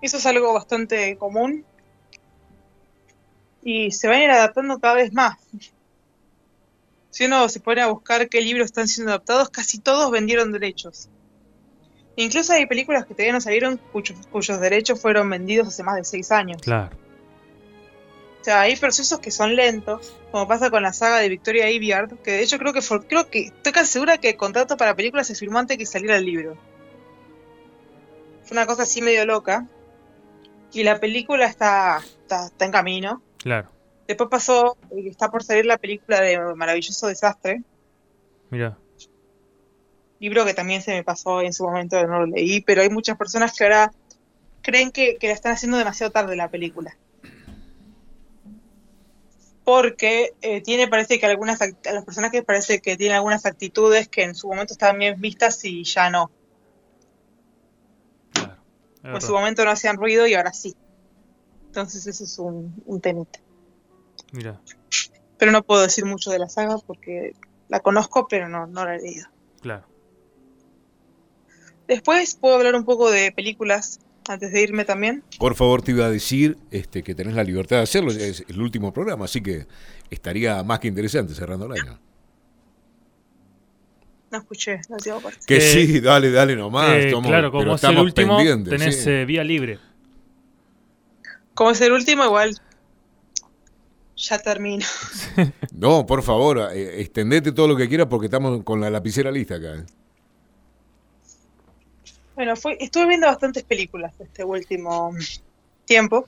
Eso es algo bastante común. Y se van a ir adaptando cada vez más. Si uno se pone a buscar qué libros están siendo adaptados, casi todos vendieron derechos. Incluso hay películas que todavía no salieron cuyos, cuyos derechos fueron vendidos hace más de seis años. Claro. O sea, hay procesos que son lentos, como pasa con la saga de Victoria Aveyard, que de hecho creo que fue- creo que estoy casi segura que el contrato para película se firmó antes que saliera el libro. Fue una cosa así medio loca. Y la película está, está, está en camino. Claro. Después pasó, eh, está por salir la película de Maravilloso Desastre, Mira. Libro que también se me pasó en su momento, no lo leí, pero hay muchas personas que ahora creen que, que la están haciendo demasiado tarde la película. Porque eh, tiene, parece que algunas, a los personajes parece que tienen algunas actitudes que en su momento estaban bien vistas y ya no. Claro. En su momento no hacían ruido y ahora sí. Entonces eso es un, un temita. Mira. Pero no puedo decir mucho de la saga porque la conozco, pero no, no la he leído. Claro. Después puedo hablar un poco de películas antes de irme también. Por favor, te iba a decir este, que tenés la libertad de hacerlo, ya es el último programa, así que estaría más que interesante cerrando el año. No escuché la última parte. Que Eh, sí, dale, dale nomás. Eh, estamos- claro, como es el estamos último, tenés sí. eh, vía libre. Como es el último, igual ya termino. No, por favor, extendete todo lo que quieras porque estamos con la lapicera lista acá. Bueno, estuve viendo bastantes películas este último tiempo.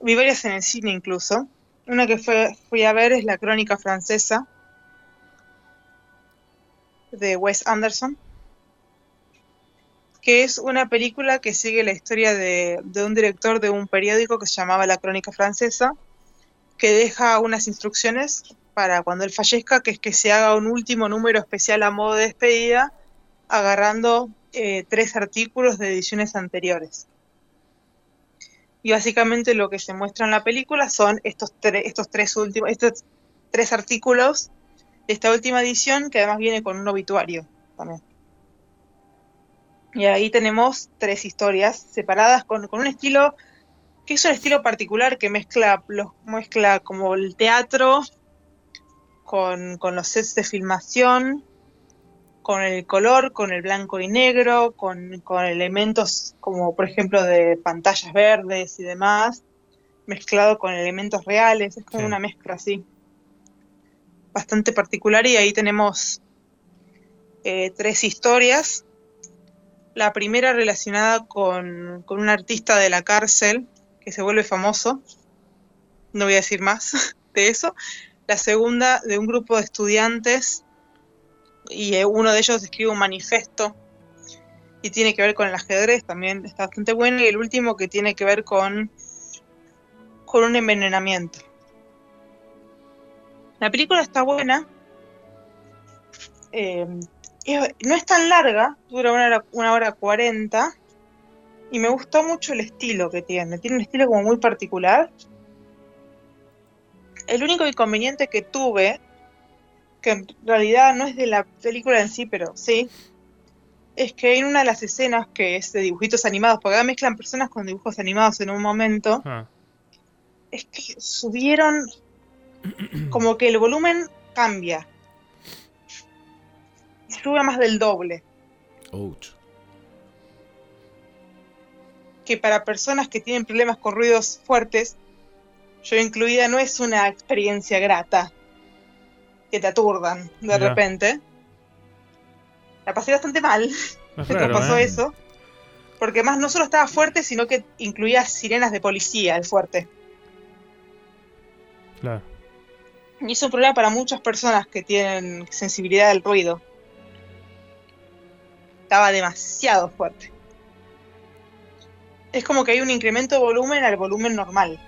Vi varias en el cine incluso. Una que fui a ver es La Crónica Francesa de Wes Anderson, que es una película que sigue la historia de, de un director de un periódico que se llamaba La Crónica Francesa, que deja unas instrucciones para cuando él fallezca, que es que se haga un último número especial a modo de despedida, agarrando eh, tres artículos de ediciones anteriores. Y básicamente lo que se muestra en la película son estos, tre- estos tres últimos, estos tres artículos de esta última edición, que además viene con un obituario también. Y ahí tenemos tres historias separadas con, con un estilo que es un estilo particular que mezcla, los, mezcla como el teatro con, con los sets de filmación, con el color, con el blanco y negro, con, con elementos como por ejemplo de pantallas verdes y demás, mezclado con elementos reales, es como Sí. una mezcla así, bastante particular y ahí tenemos eh, tres historias. La primera relacionada con, con un artista de la cárcel que se vuelve famoso, no voy a decir más de eso. La segunda de un grupo de estudiantes y eh, uno de ellos escribe un manifiesto y tiene que ver con el ajedrez, también está bastante bueno. Y el último que tiene que ver con, con un envenenamiento. La película está buena. eh, no es tan larga, dura una hora, una hora cuarenta. Y me gustó mucho el estilo que tiene. Tiene un estilo como muy particular. El único inconveniente que tuve, que en realidad no es de la película en sí, pero sí, es que en una de las escenas que es de dibujitos animados, porque acá mezclan personas con dibujos animados en un momento, Ah, es que subieron como que el volumen cambia. Sube más del doble. Ouch. que para personas que tienen problemas con ruidos fuertes, yo incluida, no es una experiencia grata que te aturdan de Mirá. repente. La pasé bastante mal cuando pasó ¿eh? eso, porque más no solo estaba fuerte, sino que incluía sirenas de policía, el fuerte. Claro. Y es un problema para muchas personas que tienen sensibilidad al ruido. Estaba demasiado fuerte. Es como que hay un incremento de volumen al volumen normal.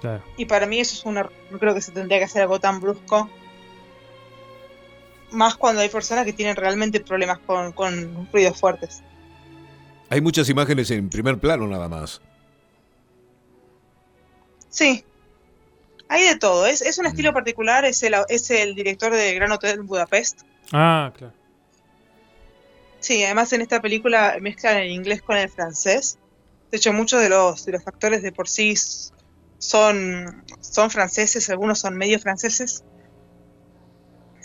Claro. Y para mí eso es un error. No creo que se tendría que hacer algo tan brusco. más cuando hay personas que tienen realmente problemas con, con ruidos fuertes. Hay muchas imágenes en primer plano nada más. Sí. Hay de todo. Es, es un Mm. estilo particular. Es el, es el director de Gran Hotel Budapest. Ah, claro. Sí, además en esta película mezclan el inglés con el francés. De hecho, muchos de los, de los actores de por sí son, son franceses, algunos son medio franceses.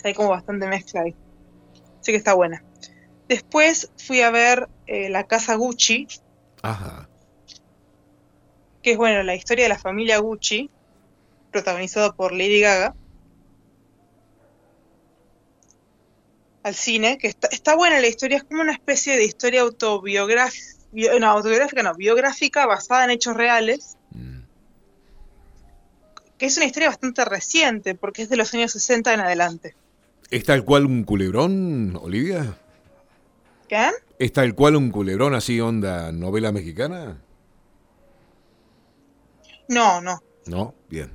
Hay como bastante mezcla ahí. Así que está buena. Después fui a ver eh, La Casa Gucci, Ajá. que es bueno, la historia de la familia Gucci, protagonizado por Lady Gaga. Al cine, que está, está buena la historia, es como una especie de historia autobiográfica, no, autobiográfica, no, biográfica basada en hechos reales. Que es una historia bastante reciente, porque es de los años 60 en adelante. ¿Es tal cual un culebrón, Olivia? ¿Qué? ¿Es tal cual un culebrón así onda novela mexicana? No, no. No, bien.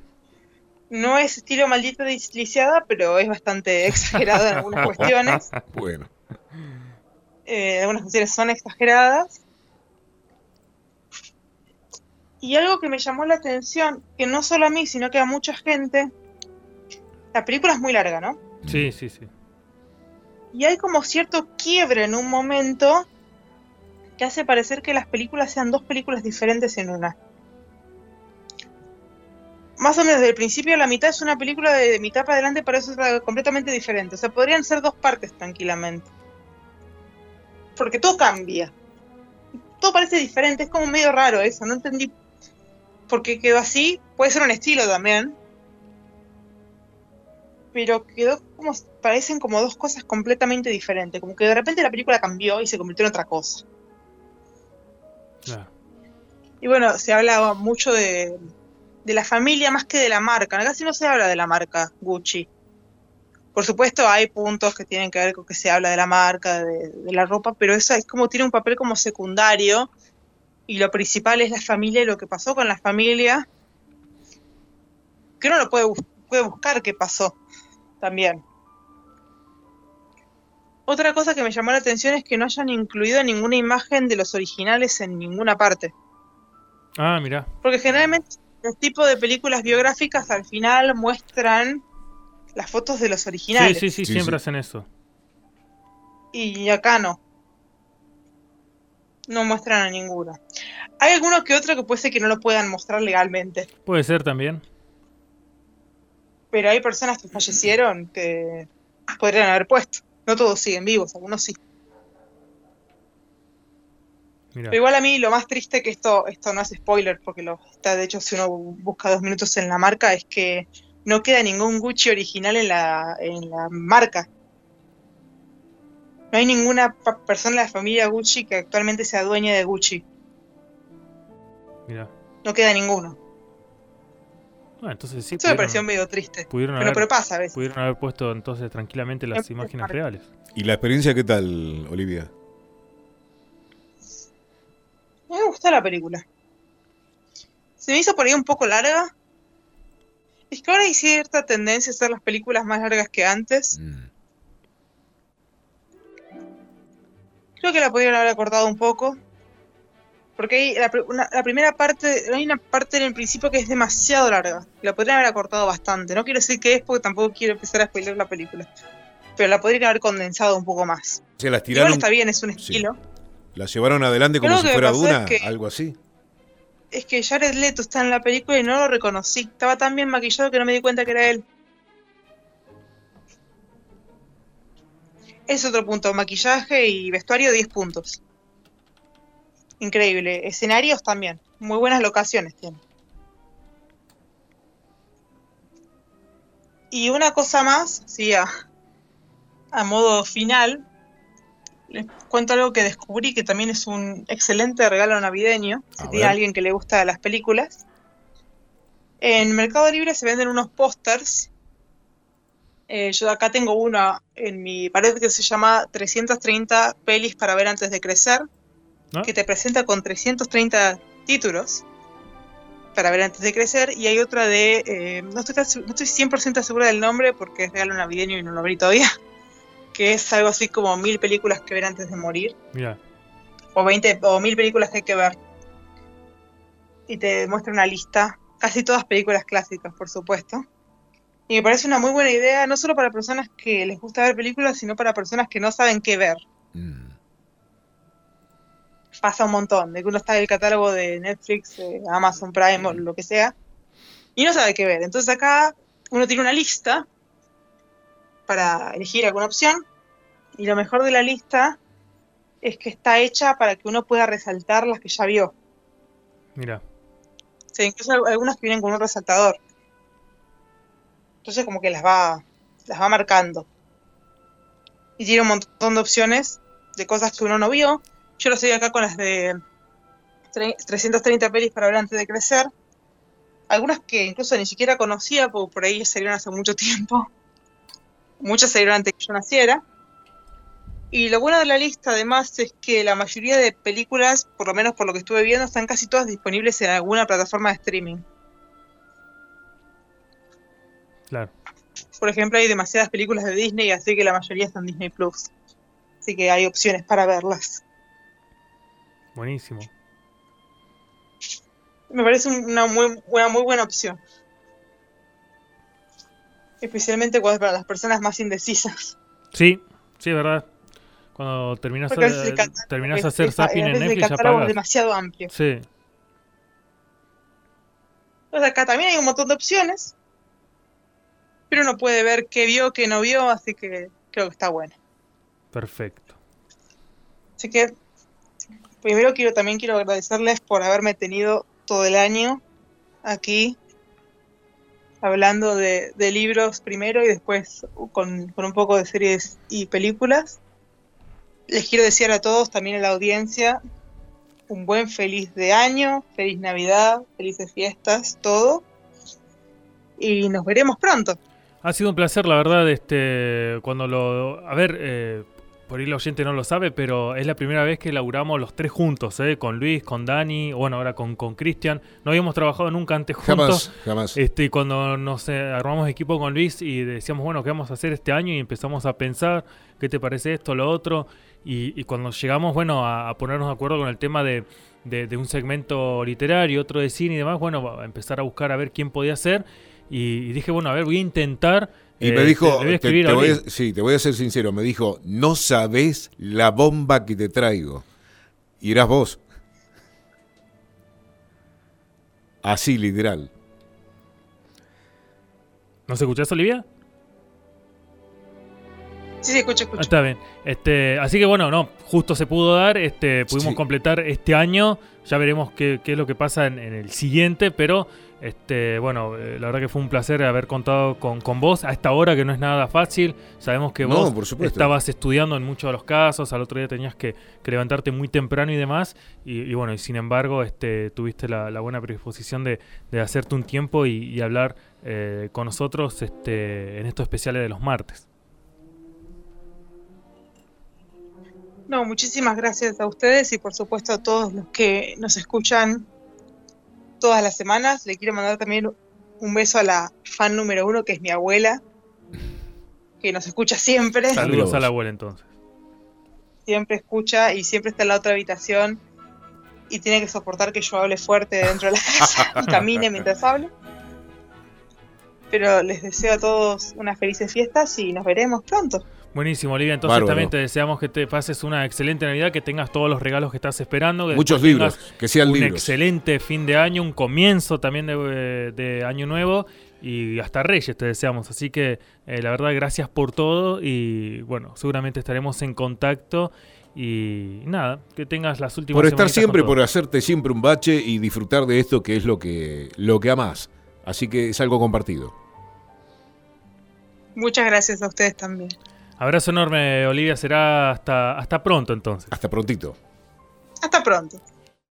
No es estilo maldito desliciada, pero es bastante exagerado en algunas cuestiones. Bueno. eh, algunas cuestiones son exageradas. Y algo que me llamó la atención, que no solo a mí, sino que a mucha gente, la película es muy larga, ¿no? Sí, sí, sí. Y hay como cierto quiebre en un momento que hace parecer que las películas sean dos películas diferentes en una. Más o menos desde el principio a la mitad es una película de, de mitad para adelante, pero eso es completamente diferente. O sea, podrían ser dos partes tranquilamente. Porque todo cambia. Todo parece diferente, es como medio raro eso, no entendí por qué quedó así. Puede ser un estilo también. Pero quedó como, parecen como dos cosas completamente diferentes. Como que de repente la película cambió y se convirtió en otra cosa. Y bueno, se habla mucho de, de la familia más que de la marca. Casi no se habla de la marca Gucci. Por supuesto hay puntos que tienen que ver con que se habla de la marca, de, de la ropa, pero eso es como tiene un papel como secundario y lo principal es la familia y lo que pasó con la familia. Que uno lo puede, bus- puede buscar qué pasó también. Otra cosa que me llamó la atención es que no hayan incluido ninguna imagen de los originales en ninguna parte. Ah, mirá. Porque generalmente los tipos de películas biográficas al final muestran las fotos de los Sí, originales. sí, sí, Sí, siempre sí. hacen eso. Y acá no. No muestran a ninguno. Hay alguno que otro que puede ser que no lo puedan mostrar legalmente. Puede ser también. Pero hay personas que fallecieron que podrían haber puesto. No todos siguen vivos, algunos sí. Mirá. Pero igual a mí lo más triste que esto, esto no es spoiler, porque lo está, de hecho, si uno busca dos minutos en la marca, es que no queda ningún Gucci original en la, en la marca. No hay ninguna pa- persona de la familia Gucci que actualmente sea dueña de Gucci. Mirá. No queda ninguno. Ah, entonces sí. Eso me pudieron- pareció medio triste. pudieron Pero, haber- pero pasa a veces. Pudieron haber puesto entonces tranquilamente las imágenes reales. ¿Y la experiencia qué tal, Olivia? Me gustó la película. Se me hizo por ahí un poco larga. Es que ahora hay cierta tendencia a hacer las películas más largas que antes. Mm. Creo que la podrían haber acortado un poco. Porque hay la, una- la primera parte, hay una parte en el principio que es demasiado larga. La podrían haber acortado bastante. No quiero decir que es porque tampoco quiero empezar a spoiler la película. Pero la podrían haber condensado un poco más. O sea, las Igual tiraron, está bien, es un Sí. estilo. las llevaron adelante como Creo si fuera Duna, es que- algo así. Es que Jared Leto está en la película y no lo reconocí. Estaba tan bien maquillado que no me di cuenta que era él. Es otro punto. Maquillaje y vestuario, 10 puntos. Increíble. Escenarios también. Muy buenas locaciones tiene. Y una cosa más, sí, a, a modo final, les cuento algo que descubrí que también es un excelente regalo navideño, si tiene alguien que le gusta las películas. En Mercado Libre se venden unos pósters. Eh, yo acá tengo uno en mi pared que se llama 330 pelis para ver antes de crecer, ¿No? que te presenta con 330 títulos para ver antes de crecer, y hay otra de, eh, no, estoy no estoy 100% segura del nombre porque es regalo navideño y no lo abrí todavía, que es algo así como mil películas que ver antes de morir, Mira, o 20 o mil películas que hay que ver. Y te muestra una lista, casi todas películas clásicas, por supuesto. Y me parece una muy buena idea, no solo para personas que les gusta ver películas, sino para personas que no saben qué ver. Mm. Pasa un montón, de que uno está en el catálogo de Netflix, eh, Amazon Prime o lo que sea, y no sabe qué ver. Entonces acá uno tiene una lista para elegir alguna opción, y lo mejor de la lista es que está hecha para que uno pueda resaltar las que ya vio. mira. Sea, incluso al- algunas que vienen con un resaltador. Entonces como que las va, las va marcando. Y tiene un montón de opciones de cosas que uno no vio. Yo lo estoy acá con las de tre- 330 pelis para ver antes de crecer. Algunas que incluso ni siquiera conocía, porque por ahí salieron hace mucho tiempo. Muchas salieron antes que yo naciera. Y lo bueno de la lista, además, es que la mayoría de películas, por lo menos por lo que estuve viendo, están casi todas disponibles en alguna plataforma de streaming. Claro. Por ejemplo, hay demasiadas películas de Disney, así que la mayoría están Disney Plus. Así que hay opciones para verlas. Buenísimo. Me parece un- una muy, una muy buena opción. Especialmente cuando es para las personas más indecisas. Sí, sí, es verdad. Cuando terminas, a el a, catálogo hacer zapping en Netflix, ya pagas. demasiado amplio. Sí, Entonces acá también hay un montón de opciones. Pero uno puede ver qué vio, qué no vio, así que creo que está bueno. perfecto. Así que primero quiero también quiero agradecerles por haberme tenido todo el año aquí hablando de, de libros primero y después con, con un poco de series y películas. Les quiero desear a todos, también a la audiencia, un buen feliz de año, feliz Navidad, felices fiestas, todo. Y nos veremos pronto. Ha sido un placer, la verdad, este, cuando lo... A ver, eh, por ahí el oyente no lo sabe, pero es la primera vez que laburamos los tres juntos, ¿eh? Con Luis, con Dani, bueno, ahora con con Cristian. No habíamos trabajado nunca antes juntos. Jamás, jamás. Este, cuando nos eh, armamos equipo con Luis y decíamos, bueno, ¿qué vamos a hacer este año? Y empezamos a pensar, ¿qué te parece esto, lo otro? Y, y cuando llegamos, bueno, a, a ponernos de acuerdo con el tema de, de- de un segmento literario, otro de cine y demás, bueno, a empezar a buscar a ver quién podía ser. Y dije, bueno, a ver, voy a intentar. Y eh, me dijo, te- a te- escribir te a voy a- sí, te voy a ser sincero, me dijo, no sabes la bomba que te traigo. Y eras vos. Así, literal. ¿Nos escuchás, Olivia? Sí, sí, escucho, Ah, escucho. Está bien. Este, así que bueno, no, justo se pudo dar, este, pudimos Sí. completar este año. Ya veremos qué, qué es lo que pasa en, en el siguiente, pero este, bueno, eh, la verdad que fue un placer haber contado con, con vos a esta hora que no es nada fácil. Sabemos que No, vos estabas estudiando en muchos de los casos, al otro día tenías que, que levantarte muy temprano y demás. Y, y bueno, y sin embargo, este, tuviste la, la buena predisposición de, de hacerte un tiempo y, y hablar eh, con nosotros este, en estos especiales de los martes. No, muchísimas gracias a ustedes y por supuesto a todos los que nos escuchan todas las semanas. Le quiero mandar también un beso a la fan número uno, que es mi abuela, que nos escucha siempre, Saludos. A la abuela entonces. siempre escucha y siempre está en la otra habitación y tiene que soportar que yo hable fuerte dentro de la casa y camine mientras hable. Pero les deseo a todos unas felices fiestas y nos veremos pronto. Buenísimo, Olivia. Entonces Bárbaro. también te deseamos que te pases una excelente Navidad, que tengas todos los regalos que estás esperando. que Muchos libros, que sean Un libros. excelente fin de año, un comienzo también de, de año nuevo y hasta Reyes te deseamos. Así que eh, la verdad, gracias por todo y bueno, seguramente estaremos en contacto y nada, que tengas las últimas Por estar siempre, por hacerte siempre un bache y disfrutar de esto que es lo que, lo que amás. Así que es algo compartido. Muchas gracias a ustedes también. Abrazo enorme, Olivia. Será hasta, hasta pronto entonces. Hasta prontito. Hasta pronto.